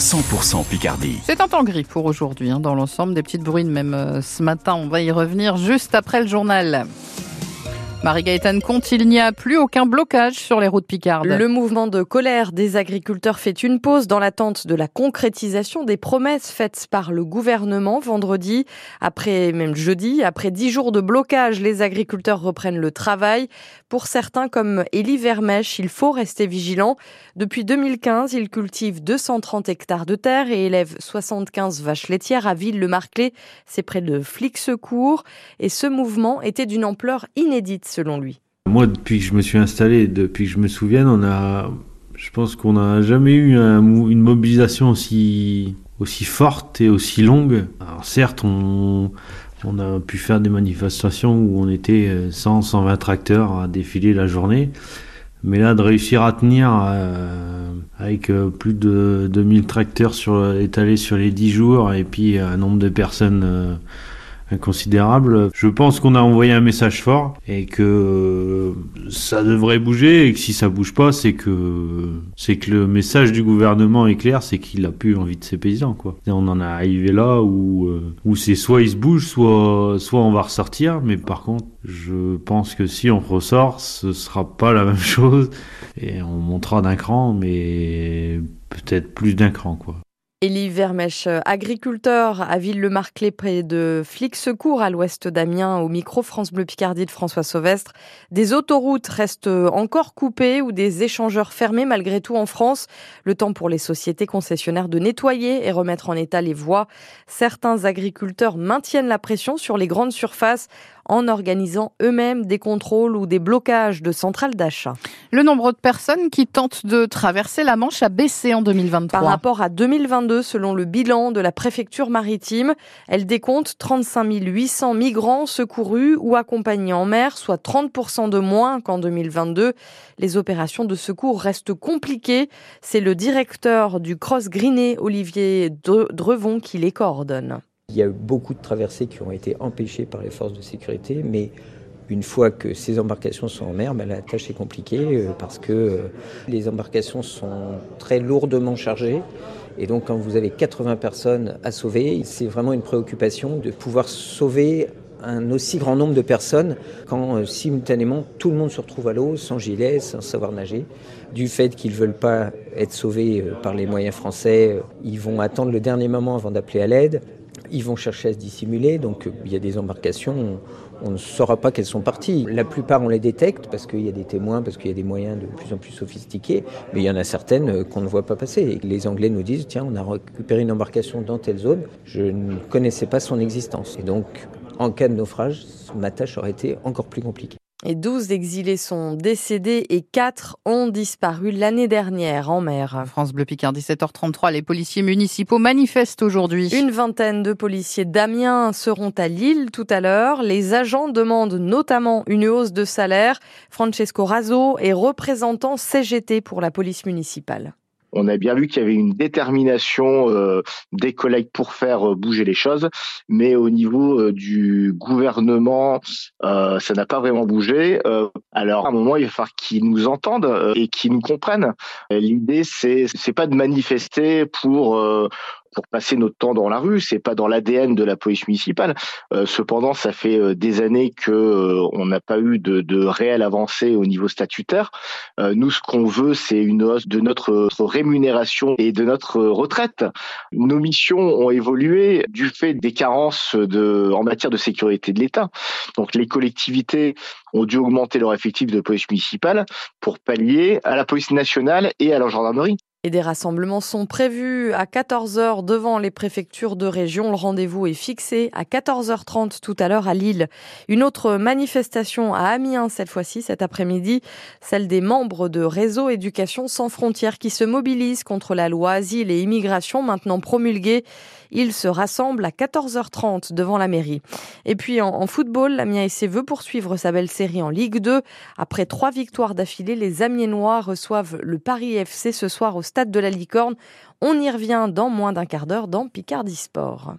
100% Picardie. C'est un temps gris pour aujourd'hui, hein, dans l'ensemble, des petites bruines même euh, ce matin. On va y revenir juste après le journal. Marie-Gaëtane Comte, il n'y a plus aucun blocage sur les routes picardes. Le mouvement de colère des agriculteurs fait une pause dans l'attente de la concrétisation des promesses faites par le gouvernement vendredi. Après, même jeudi, après dix jours de blocage, les agriculteurs reprennent le travail. Pour certains, comme Élie Vermèche, il faut rester vigilant. Depuis 2015, il cultive 230 hectares de terre et élève 75 vaches laitières à Ville-le-Marclay. C'est près de Flixecourt. Et ce mouvement était d'une ampleur inédite selon lui. Moi, depuis que je me suis installé, depuis que je me souvienne, on a, je pense qu'on n'a jamais eu une mobilisation aussi, forte et aussi longue. Alors certes, on, a pu faire des manifestations où on était 100, 120 tracteurs à défiler la journée. Mais là, de réussir à tenir euh, avec euh, plus de 2000 tracteurs étalés sur les 10 jours et puis un nombre de personnes euh, considérable. Je pense qu'on a envoyé un message fort et que ça devrait bouger et que si ça bouge pas, c'est que c'est que le message du gouvernement est clair, c'est qu'il a plus envie de ses paysans quoi. On en est arrivé là où euh, où c'est soit il se bouge, soit soit on va ressortir. Mais par contre, je pense que si on ressort, ce sera pas la même chose et on montera d'un cran, mais peut-être plus d'un cran quoi. Élie Vermèche, agriculteur à Ville-le-Marclay près de Flix-Secours à l'ouest d'Amiens au micro France Bleu Picardie de François Sauvestre. Des autoroutes restent encore coupées ou des échangeurs fermés malgré tout en France. Le temps pour les sociétés concessionnaires de nettoyer et remettre en état les voies. Certains agriculteurs maintiennent la pression sur les grandes surfaces en organisant eux-mêmes des contrôles ou des blocages de centrales d'achat. Le nombre de personnes qui tentent de traverser la Manche a baissé en 2023. Par rapport à 2022, selon le bilan de la préfecture maritime, elle décompte 35 800 migrants secourus ou accompagnés en mer, soit 30% de moins qu'en 2022. Les opérations de secours restent compliquées. C'est le directeur du Cross Greené, Olivier Drevon, qui les coordonne. Il y a eu beaucoup de traversées qui ont été empêchées par les forces de sécurité, mais une fois que ces embarcations sont en mer, ben, la tâche est compliquée euh, parce que euh, les embarcations sont très lourdement chargées. Et donc quand vous avez 80 personnes à sauver, c'est vraiment une préoccupation de pouvoir sauver un aussi grand nombre de personnes quand euh, simultanément tout le monde se retrouve à l'eau sans gilet, sans savoir nager. Du fait qu'ils ne veulent pas être sauvés par les moyens français, ils vont attendre le dernier moment avant d'appeler à l'aide. Ils vont chercher à se dissimuler, donc euh, il y a des embarcations, on, ne saura pas qu'elles sont parties. La plupart, on les détecte parce qu'il y a des témoins, parce qu'il y a des moyens de plus en plus sophistiqués, mais il y en a certaines euh, qu'on ne voit pas passer. les Anglais nous disent, tiens, on a récupéré une embarcation dans telle zone, je ne connaissais pas son existence. Et donc, en cas de naufrage, ma tâche aurait été encore plus compliquée. Et 12 exilés sont décédés et 4 ont disparu l'année dernière en mer. France Bleu Picard, 17h33, les policiers municipaux manifestent aujourd'hui. Une vingtaine de policiers d'Amiens seront à Lille tout à l'heure. Les agents demandent notamment une hausse de salaire. Francesco Razzo est représentant CGT pour la police municipale. On a bien vu qu'il y avait une détermination euh, des collègues pour faire euh, bouger les choses, mais au niveau euh, du gouvernement, ça n'a pas vraiment bougé. alors à un moment, il va falloir qu'ils nous entendent et qu'ils nous comprennent. L'idée, c'est c'est pas de manifester pour pour passer notre temps dans la rue, c'est pas dans l'ADN de la police municipale. Euh, cependant, ça fait euh, des années que euh, on n'a pas eu de, de réelle avancée au niveau statutaire. nous, ce qu'on veut, c'est une hausse de notre rémunération et de notre retraite. Nos missions ont évolué du fait des carences de, en matière de sécurité de l'État. Donc, les collectivités ont dû augmenter leur effectif de police municipale pour pallier à la police nationale et à la gendarmerie. Et des rassemblements sont prévus à 14h devant les préfectures de région. Le rendez-vous est fixé à 14h30 tout à l'heure à Lille. Une autre manifestation à Amiens cette fois-ci, cet après-midi, celle des membres de Réseau Éducation sans frontières qui se mobilisent contre la loi Asile et Immigration maintenant promulguée. Ils se rassemblent à 14h30 devant la mairie. Et puis en, football, l'Amiens SC veut poursuivre sa belle série en Ligue 2. Après trois victoires d'affilée, les Amiénois reçoivent le Paris FC ce soir au stade de la Licorne. On y revient dans moins d'un quart d'heure dans Picardie Sport.